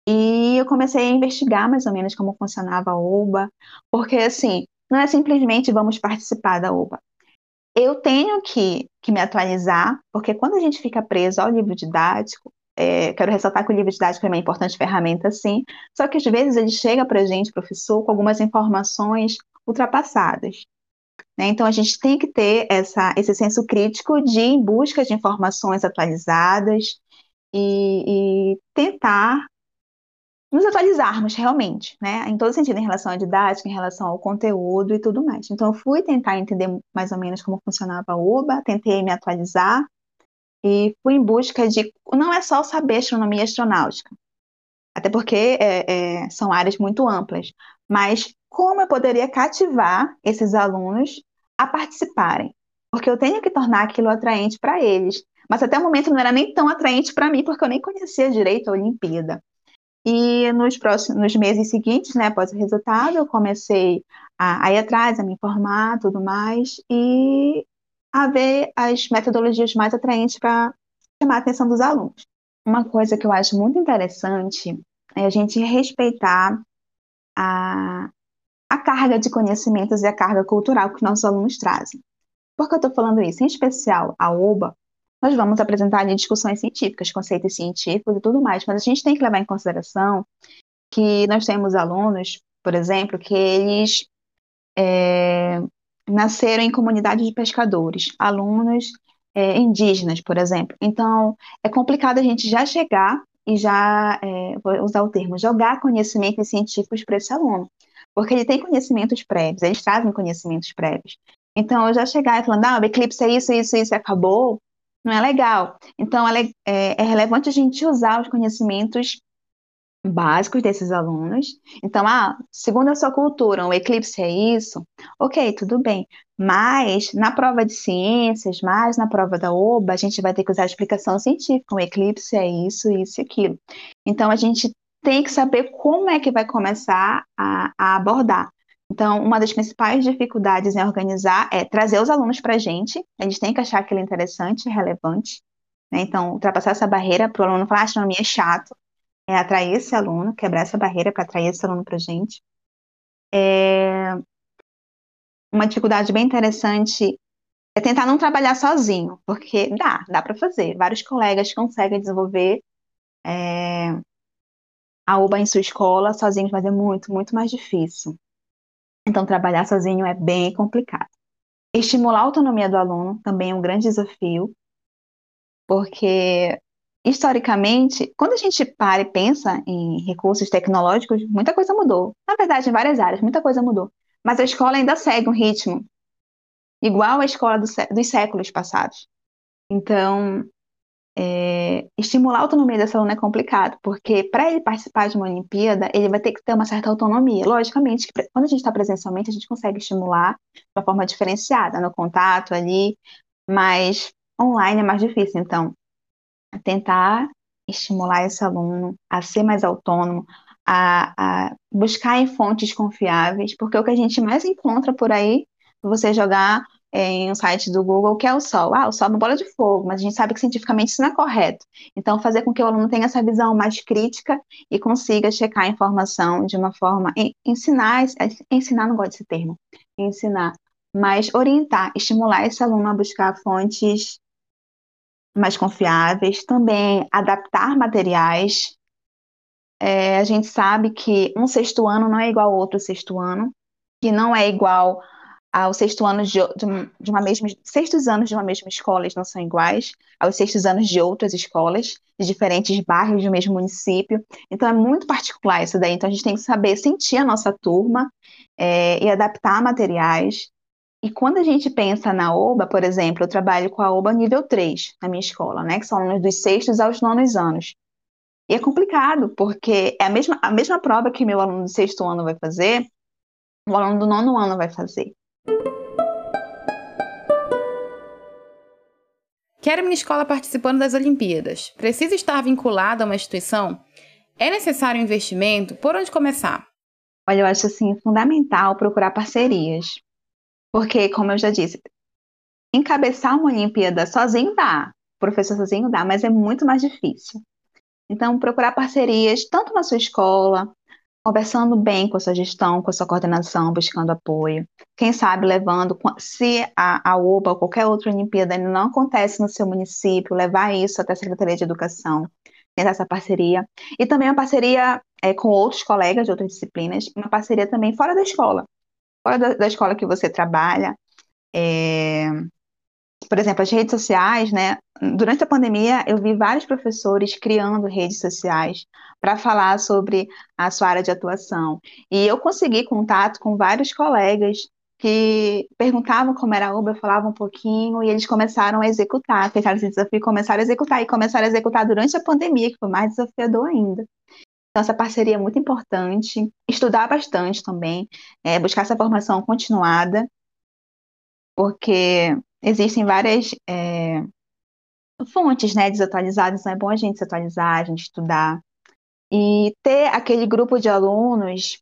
D: E eu comecei a investigar mais ou menos como funcionava a OBA, porque assim, não é simplesmente vamos participar da OBA. Eu tenho que, que me atualizar, porque quando a gente fica preso ao livro didático, é, quero ressaltar que o livro didático é uma importante ferramenta, sim, só que às vezes ele chega para a gente, professor, com algumas informações ultrapassadas. Né? Então, a gente tem que ter essa, esse senso crítico de ir em busca de informações atualizadas e, e tentar nos atualizarmos realmente, né, em todo sentido, em relação à didática, em relação ao conteúdo e tudo mais. Então, eu fui tentar entender mais ou menos como funcionava a UBA, tentei me atualizar e fui em busca de. Não é só saber astronomia astronáutica, até porque é, é, são áreas muito amplas, mas como eu poderia cativar esses alunos a participarem? Porque eu tenho que tornar aquilo atraente para eles. Mas até o momento não era nem tão atraente para mim, porque eu nem conhecia direito a Olimpíada. E nos próximos nos meses seguintes, né, após o resultado, eu comecei a, a ir atrás, a me informar, tudo mais, e a ver as metodologias mais atraentes para chamar a atenção dos alunos. Uma coisa que eu acho muito interessante é a gente respeitar a, a carga de conhecimentos e a carga cultural que nossos alunos trazem. Por que eu estou falando isso? Em especial, a OBA, nós vamos apresentar ali discussões científicas, conceitos científicos e tudo mais, mas a gente tem que levar em consideração que nós temos alunos, por exemplo, que eles é, nasceram em comunidades de pescadores, alunos é, indígenas, por exemplo. Então, é complicado a gente já chegar e já, é, vou usar o termo, jogar conhecimentos científicos para esse aluno, porque ele tem conhecimentos prévios, eles trazem conhecimentos prévios. Então, eu já chegar e falando, ah, o eclipse é isso, isso, isso, acabou, não é legal. Então, é, é, é relevante a gente usar os conhecimentos básicos desses alunos. Então, ah, segundo a sua cultura, o eclipse é isso? Ok, tudo bem. Mas na prova de ciências, mais na prova da OBA, a gente vai ter que usar a explicação científica. O eclipse é isso, isso e aquilo. Então, a gente tem que saber como é que vai começar a, a abordar. Então, uma das principais dificuldades em organizar é trazer os alunos para a gente. A gente tem que achar aquilo interessante, relevante. Né? Então, ultrapassar essa barreira para o aluno falar, ah, astronomia é chato. É atrair esse aluno, quebrar essa barreira para atrair esse aluno para a gente. É... Uma dificuldade bem interessante é tentar não trabalhar sozinho, porque dá, dá para fazer. Vários colegas conseguem desenvolver é... a UBA em sua escola sozinhos, mas é muito, muito mais difícil. Então, trabalhar sozinho é bem complicado. Estimular a autonomia do aluno também é um grande desafio, porque, historicamente, quando a gente para e pensa em recursos tecnológicos, muita coisa mudou. Na verdade, em várias áreas, muita coisa mudou. Mas a escola ainda segue um ritmo igual à escola do, dos séculos passados. Então, é, estimular a autonomia desse aluno é complicado, porque para ele participar de uma Olimpíada, ele vai ter que ter uma certa autonomia. Logicamente, que quando a gente está presencialmente, a gente consegue estimular de uma forma diferenciada, no contato ali, mas online é mais difícil. Então, tentar estimular esse aluno a ser mais autônomo, a, a buscar em fontes confiáveis, porque o que a gente mais encontra por aí, você jogar em um site do Google, que é o Sol. Ah, o Sol é uma bola de fogo, mas a gente sabe que cientificamente isso não é correto. Então, fazer com que o aluno tenha essa visão mais crítica e consiga checar a informação de uma forma, ensinar, ensinar não gosto desse termo, ensinar, mas orientar, estimular esse aluno a buscar fontes mais confiáveis, também adaptar materiais. É, a gente sabe que um sexto ano não é igual ao outro sexto ano, que não é igual aos sexto anos de, de, uma mesma sextos anos de uma mesma escola eles não são iguais aos sextos anos de outras escolas de diferentes bairros do mesmo município então é muito particular isso daí então a gente tem que saber sentir a nossa turma é, e adaptar materiais E quando a gente pensa na OBA, por exemplo, eu trabalho com a OBA nível 3 na minha escola, né? Que são alunos dos sextos aos nonos anos. E é complicado, porque é a mesma, a mesma prova que meu aluno do sexto ano vai fazer, o aluno do nono ano vai fazer.
B: Quero minha escola participando das Olimpíadas. Precisa estar vinculado a uma instituição? É necessário investimento? Por onde começar?
D: Olha, eu acho assim fundamental procurar parcerias. Porque, como eu já disse, encabeçar uma Olimpíada sozinho dá, o professor sozinho dá, mas é muito mais difícil. Então, procurar parcerias, tanto na sua escola, conversando bem com a sua gestão, com a sua coordenação, buscando apoio. Quem sabe levando, se a, a OPA ou qualquer outra Olimpíada não acontece no seu município, levar isso até a Secretaria de Educação, tentar essa parceria. E também uma parceria é, com outros colegas de outras disciplinas, uma parceria também fora da escola fora da, da escola que você trabalha. É, por exemplo, as redes sociais, né? Durante a pandemia, eu vi vários professores criando redes sociais para falar sobre a sua área de atuação. E eu consegui contato com vários colegas que perguntavam como era a Uber, falavam um pouquinho e eles começaram a executar, fecharam esse desafio e começaram a executar, e começaram a executar durante a pandemia, que foi mais desafiador ainda. Então, essa parceria é muito importante. Estudar bastante também, é, buscar essa formação continuada, porque existem várias é, fontes né, desatualizadas, então é bom a gente se atualizar, a gente estudar. E ter aquele grupo de alunos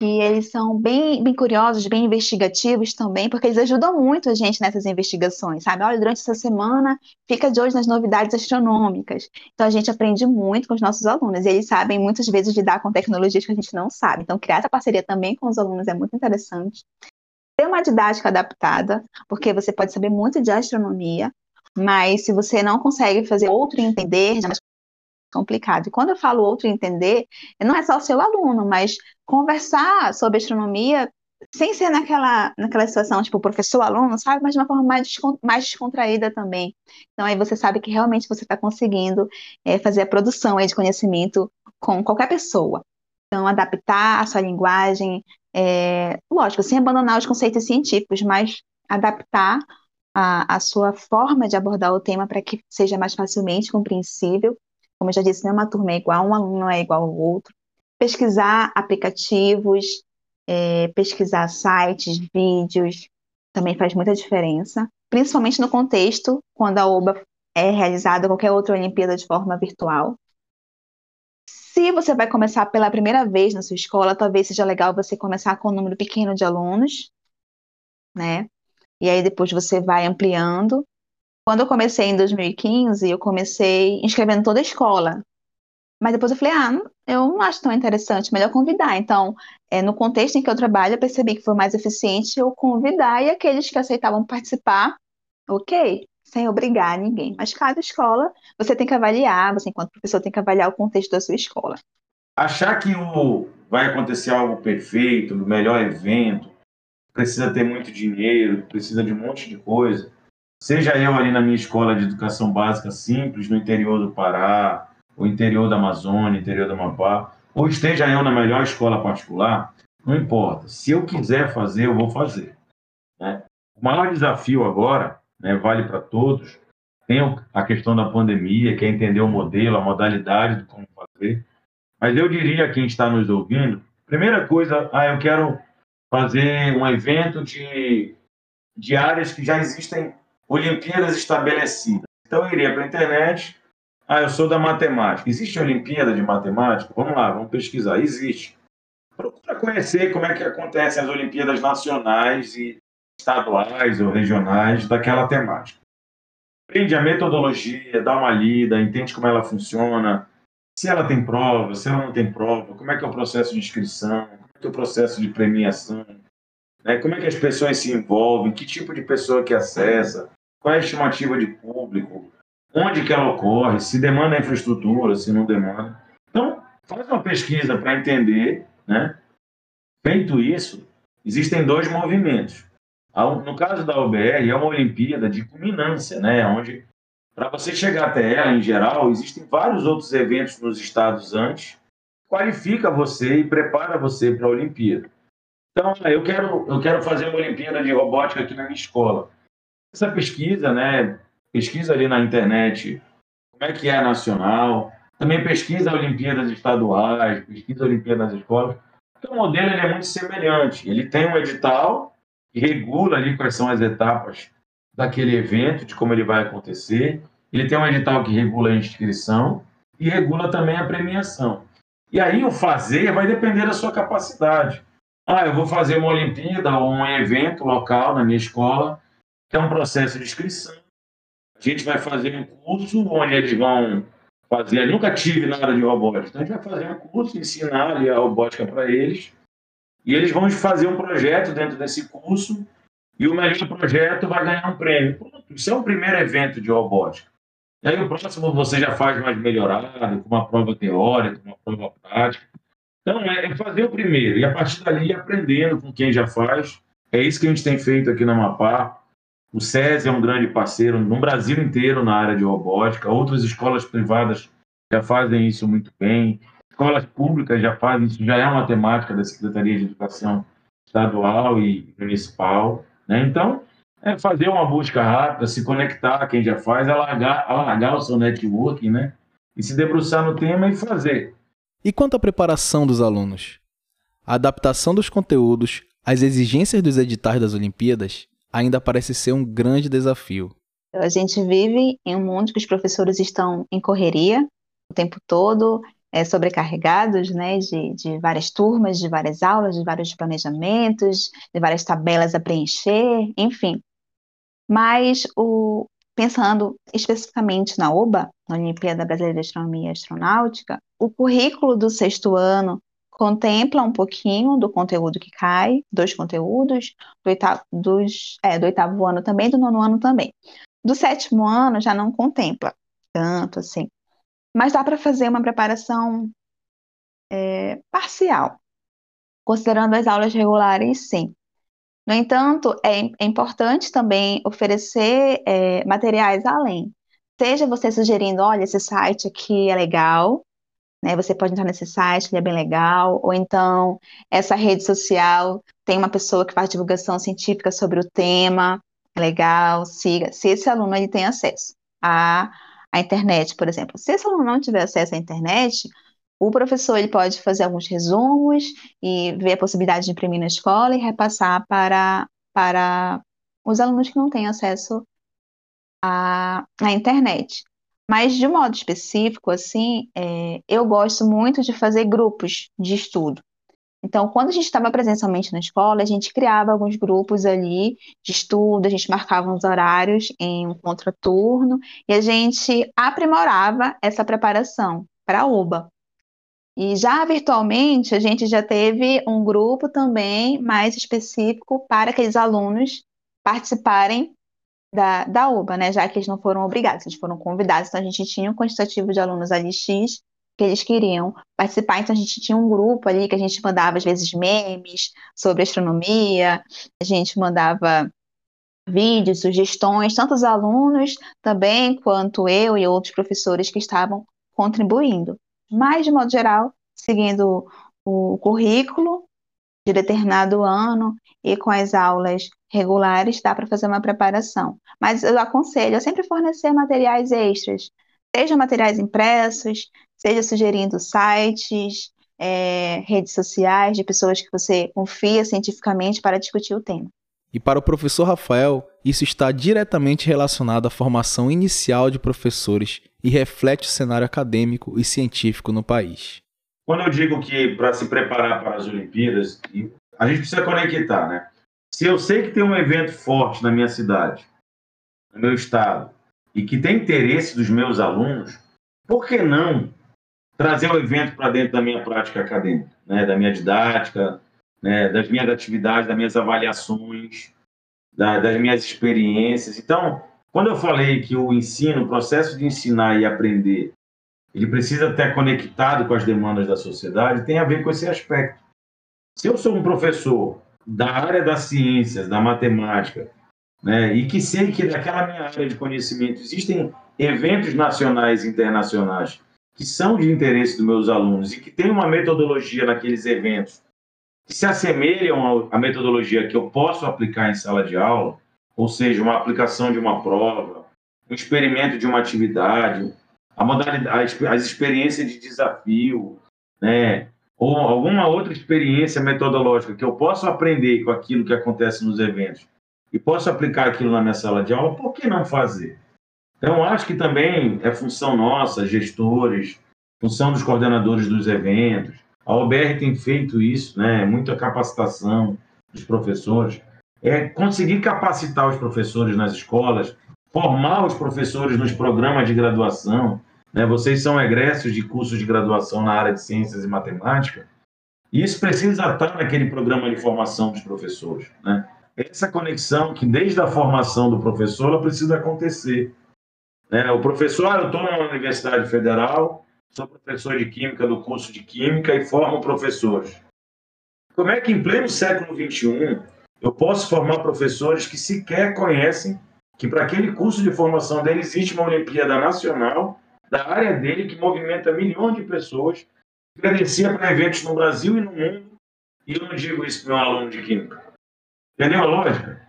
D: que eles são bem, bem curiosos, bem investigativos também, porque eles ajudam muito a gente nessas investigações, sabe? Olha, durante essa semana, fica de olho nas novidades astronômicas. Então, a gente aprende muito com os nossos alunos, e eles sabem muitas vezes lidar com tecnologias que a gente não sabe. Então, criar essa parceria também com os alunos é muito interessante. Ter uma didática adaptada, porque você pode saber muito de astronomia, mas se você não consegue fazer outro entender, já complicado. E quando eu falo outro entender, não é só o seu aluno, mas conversar sobre astronomia sem ser naquela, naquela situação, tipo, professor-aluno, sabe? Mas de uma forma mais, mais descontraída também. Então, aí você sabe que realmente você está conseguindo é, fazer a produção aí de conhecimento com qualquer pessoa. Então, adaptar a sua linguagem, é, lógico, sem abandonar os conceitos científicos, mas adaptar a, a sua forma de abordar o tema para que seja mais facilmente compreensível como eu já disse, nenhuma turma é igual, um aluno não é igual ao outro. Pesquisar aplicativos, é, pesquisar sites, vídeos, também faz muita diferença, principalmente no contexto quando a OBA é realizada qualquer outra Olimpíada de forma virtual. Se você vai começar pela primeira vez na sua escola, talvez seja legal você começar com um número pequeno de alunos, né? E aí depois você vai ampliando quando eu comecei em 2015, eu comecei inscrevendo toda a escola. Mas depois eu falei, ah, eu não acho tão interessante, melhor convidar. Então, é, no contexto em que eu trabalho, eu percebi que foi mais eficiente eu convidar e aqueles que aceitavam participar, ok, sem obrigar ninguém. Mas cada escola, você tem que avaliar, você enquanto professor tem que avaliar o contexto da sua escola.
C: Achar que o, vai acontecer algo perfeito, o melhor evento, precisa ter muito dinheiro, precisa de um monte de coisa, Seja eu ali na minha escola de educação básica simples, no interior do Pará, o interior da Amazônia, interior do Amapá, ou esteja eu na melhor escola particular, não importa. Se eu quiser fazer, eu vou fazer. Né? O maior desafio agora, né, vale para todos, tem a questão da pandemia, que é entender o modelo, a modalidade de como fazer. Mas eu diria a quem está nos ouvindo, primeira coisa, ah, eu quero fazer um evento de, de áreas que já existem Olimpíadas estabelecidas. Então eu iria para a internet. Ah, eu sou da matemática. Existe Olimpíada de Matemática? Vamos lá, vamos pesquisar. Existe. Para conhecer como é que acontecem as Olimpíadas nacionais e estaduais ou regionais daquela temática. Aprende a metodologia, dá uma lida, entende como ela funciona, se ela tem prova, se ela não tem prova, como é que é o processo de inscrição, como é que é o processo de premiação, né? como é que as pessoas se envolvem, que tipo de pessoa que acessa, qual é a estimativa de público, onde que ela ocorre, se demanda infraestrutura, se não demanda. Então, faz uma pesquisa para entender, né? Feito isso, existem dois movimentos. No caso da UBR, é uma Olimpíada de culminância, né? Onde, para você chegar até ela, em geral, existem vários outros eventos nos estados antes, qualifica você e prepara você para a Olimpíada. Então, eu quero, eu quero fazer uma Olimpíada de Robótica aqui na minha escola. Essa pesquisa, né? Pesquisa ali na internet, como é que é nacional, também pesquisa Olimpíadas estaduais, pesquisa Olimpíadas escolas. Então, o modelo é muito semelhante. Ele tem um edital que regula ali quais são as etapas daquele evento, de como ele vai acontecer. Ele tem um edital que regula a inscrição e regula também a premiação. E aí o fazer vai depender da sua capacidade. Ah, eu vou fazer uma Olimpíada ou um evento local na minha escola, que é um processo de inscrição. A gente vai fazer um curso onde eles vão fazer. Eu nunca tive nada de robótica. Então a gente vai fazer um curso, ensinar ali a robótica para eles. E eles vão fazer um projeto dentro desse curso. E o melhor projeto vai ganhar um prêmio. Isso é o primeiro evento de robótica. E aí o próximo você já faz mais melhorado, com uma prova teórica, uma prova prática. Então, é, é fazer o primeiro e a partir dali aprendendo com quem já faz. É isso que a gente tem feito aqui na Mapá. O SESI é um grande parceiro no Brasil inteiro na área de robótica. Outras escolas privadas já fazem isso muito bem. Escolas públicas já fazem isso, já é uma temática da Secretaria de Educação Estadual e Municipal. Né? Então, é fazer uma busca rápida, se conectar a quem já faz, alargar, alargar o seu networking, né? E se debruçar no tema e fazer.
A: E quanto à preparação dos alunos? A adaptação dos conteúdos às exigências dos editais das Olimpíadas ainda parece ser um grande desafio.
D: A gente vive em um mundo que os professores estão em correria o tempo todo, é, sobrecarregados né, de, de várias turmas, de várias aulas, de vários planejamentos, de várias tabelas a preencher, enfim. Mas o, pensando especificamente na OBA, na Olimpíada Brasileira de Astronomia e Astronáutica, o currículo do sexto ano contempla um pouquinho do conteúdo que cai, dois conteúdos, do oitavo, dos, é, do oitavo ano também, do nono ano também. Do sétimo ano já não contempla tanto assim, mas dá para fazer uma preparação é, parcial, considerando as aulas regulares, sim. No entanto, é, é importante também oferecer é, materiais além. Seja você sugerindo, olha, esse site aqui é legal, né? Você pode entrar nesse site, ele é bem legal, ou então essa rede social tem uma pessoa que faz divulgação científica sobre o tema, é legal, siga. Se esse aluno ele tem acesso à, à internet, por exemplo, se esse aluno não tiver acesso à internet, o professor ele pode fazer alguns resumos e ver a possibilidade de imprimir na escola e repassar para, para os alunos que não têm acesso à, à internet. Mas, de modo específico, assim, é, eu gosto muito de fazer grupos de estudo. Então, quando a gente estava presencialmente na escola, a gente criava alguns grupos ali de estudo, a gente marcava uns horários em um contraturno e a gente aprimorava essa preparação para a UBA. E já virtualmente, a gente já teve um grupo também mais específico para aqueles alunos participarem da, da UBA, né? Já que eles não foram obrigados, eles foram convidados. Então, a gente tinha um quantitativo de alunos ali X que eles queriam participar. Então, a gente tinha um grupo ali que a gente mandava, às vezes, memes sobre astronomia, a gente mandava vídeos, sugestões, tanto os alunos também, quanto eu e outros professores que estavam contribuindo mas, de modo geral, seguindo o currículo de determinado ano e com as aulas regulares, dá para fazer uma preparação. Mas eu aconselho a sempre fornecer materiais extras, seja materiais impressos, seja sugerindo sites, é, redes sociais de pessoas que você confia cientificamente para discutir o tema.
A: E para o professor Rafael, isso está diretamente relacionado à formação inicial de professores e reflete o cenário acadêmico e científico no país.
C: Quando eu digo que para se preparar para as Olimpíadas, a gente precisa conectar, né? Se eu sei que tem um evento forte na minha cidade, no meu estado, e que tem interesse dos meus alunos, por que não trazer o evento para dentro da minha prática acadêmica, né? da minha didática, né, das minhas atividades, das minhas avaliações, da, das minhas experiências. Então, quando eu falei que o ensino, o processo de ensinar e aprender, ele precisa estar conectado com as demandas da sociedade, tem a ver com esse aspecto. Se eu sou um professor da área das ciências, da matemática, né, e que sei que daquela minha área de conhecimento existem eventos nacionais e internacionais que são de interesse dos meus alunos e que tem uma metodologia naqueles eventos que se assemelham à metodologia que eu posso aplicar em sala de aula, ou seja, uma aplicação de uma prova, um experimento de uma atividade, a modalidade, as experiências de desafio, né? ou alguma outra experiência metodológica que eu posso aprender com aquilo que acontece nos eventos e posso aplicar aquilo na minha sala de aula, por que não fazer? Então, acho que também é função nossa, gestores, função dos coordenadores dos eventos. A OBR tem feito isso, né? Muita capacitação dos professores. É conseguir capacitar os professores nas escolas, formar os professores nos programas de graduação. Né? Vocês são egressos de cursos de graduação na área de ciências e matemática. E isso precisa estar naquele programa de formação dos professores. Né? Essa conexão que, desde a formação do professor, ela precisa acontecer. Né? O professor, eu estou na Universidade Federal, sou professor de Química do curso de Química e formo professores. Como é que, em pleno século XXI, eu posso formar professores que sequer conhecem que para aquele curso de formação dele existe uma Olimpíada Nacional da área dele que movimenta milhões de pessoas, credencia para eventos no Brasil e no mundo, e eu não digo isso para um aluno de Química. Entendeu a lógica?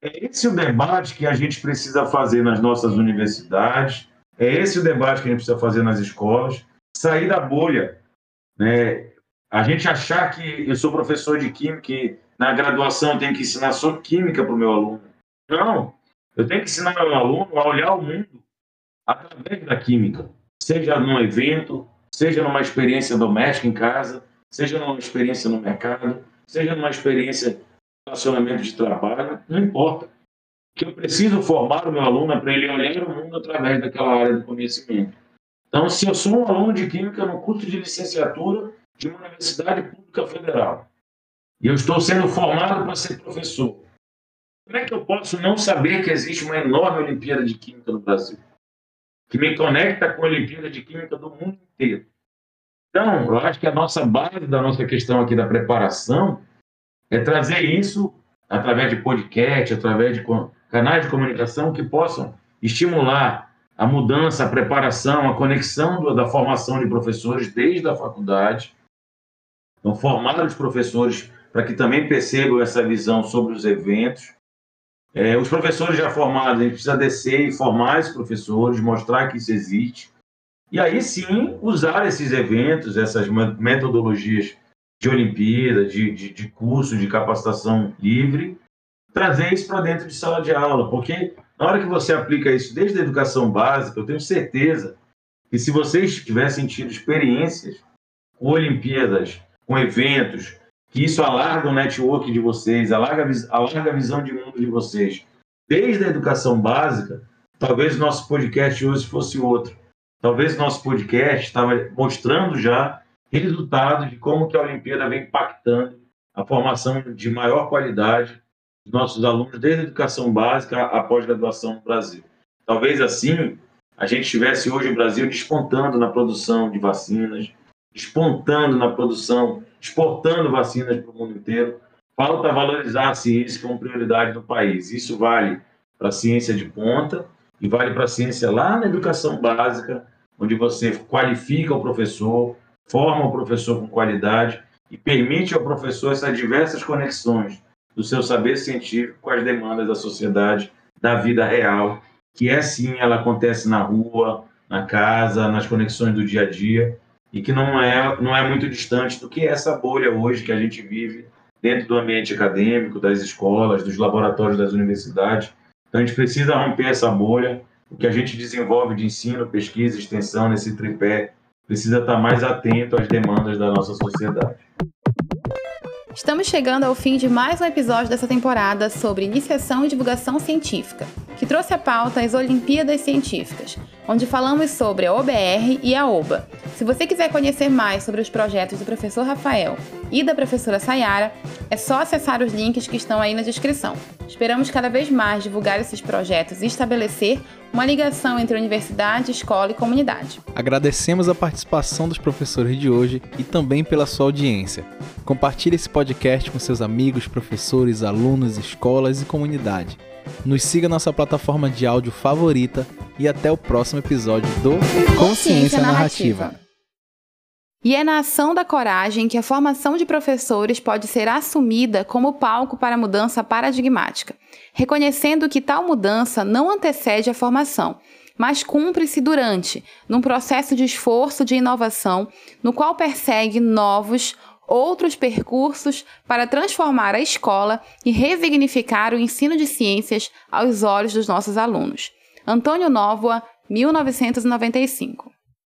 C: É esse o debate que a gente precisa fazer nas nossas universidades, é esse o debate que a gente precisa fazer nas escolas, sair da bolha. Né? A gente achar que eu sou professor de química e na graduação eu tenho que ensinar só química para o meu aluno. Não, eu tenho que ensinar meu aluno a olhar o mundo através da química, seja num evento, seja numa experiência doméstica em casa, seja numa experiência no mercado, seja numa experiência relacionamento de trabalho, não importa. Que eu preciso formar o meu aluno para ele olhar o mundo através daquela área do conhecimento. Então, se eu sou um aluno de Química no curso de licenciatura de uma universidade pública federal, e eu estou sendo formado para ser professor, como é que eu posso não saber que existe uma enorme Olimpíada de Química no Brasil? Que me conecta com a Olimpíada de Química do mundo inteiro. Então, eu acho que a nossa base da nossa questão aqui da preparação é trazer isso através de podcast, através de canais de comunicação que possam estimular a mudança, a preparação, a conexão da formação de professores desde a faculdade. Então, formar os professores para que também percebam essa visão sobre os eventos. É, os professores já formados, a gente precisa descer e formar esses professores, mostrar que isso existe. E aí sim usar esses eventos, essas metodologias de Olimpíada, de, de, de curso de capacitação livre, trazer isso para dentro de sala de aula, porque na hora que você aplica isso desde a educação básica, eu tenho certeza que se vocês tivessem tido experiências com Olimpíadas, com eventos, que isso alarga o network de vocês, alarga, alarga a visão de mundo de vocês, desde a educação básica, talvez nosso podcast hoje fosse outro. Talvez nosso podcast estava mostrando já resultados de como que a Olimpíada vem impactando a formação de maior qualidade dos nossos alunos, desde a educação básica à pós-graduação no Brasil. Talvez assim a gente estivesse hoje o Brasil despontando na produção de vacinas, despontando na produção, exportando vacinas para o mundo inteiro. Falta valorizar a ciência como prioridade do país. Isso vale para a ciência de ponta e vale para a ciência lá na educação básica, onde você qualifica o professor, forma o professor com qualidade e permite ao professor essas diversas conexões do seu saber científico com as demandas da sociedade, da vida real, que é sim, ela acontece na rua, na casa, nas conexões do dia a dia, e que não é, não é muito distante do que é essa bolha hoje que a gente vive dentro do ambiente acadêmico, das escolas, dos laboratórios das universidades. Então a gente precisa romper essa bolha, o que a gente desenvolve de ensino, pesquisa extensão nesse tripé precisa estar mais atento às demandas da nossa sociedade.
B: Estamos chegando ao fim de mais um episódio dessa temporada sobre iniciação e divulgação científica, que trouxe a pauta as Olimpíadas Científicas, onde falamos sobre a OBR e a OBA. Se você quiser conhecer mais sobre os projetos do professor Rafael e da professora Sayara, é só acessar os links que estão aí na descrição. Esperamos cada vez mais divulgar esses projetos e estabelecer uma ligação entre universidade, escola e comunidade.
A: Agradecemos a participação dos professores de hoje e também pela sua audiência. Compartilhe esse podcast com seus amigos, professores, alunos, escolas e comunidade. Nos siga na sua plataforma de áudio favorita e até o próximo episódio do Consciência, Narrativa. Narrativa.
B: E é na ação da coragem que a formação de professores pode ser assumida como palco para a mudança paradigmática, reconhecendo que tal mudança não antecede a formação, mas cumpre-se durante, num processo de esforço de inovação, no qual persegue novos, outros percursos para transformar a escola e resignificar o ensino de ciências aos olhos dos nossos alunos. Antônio Nóvoa, 1995.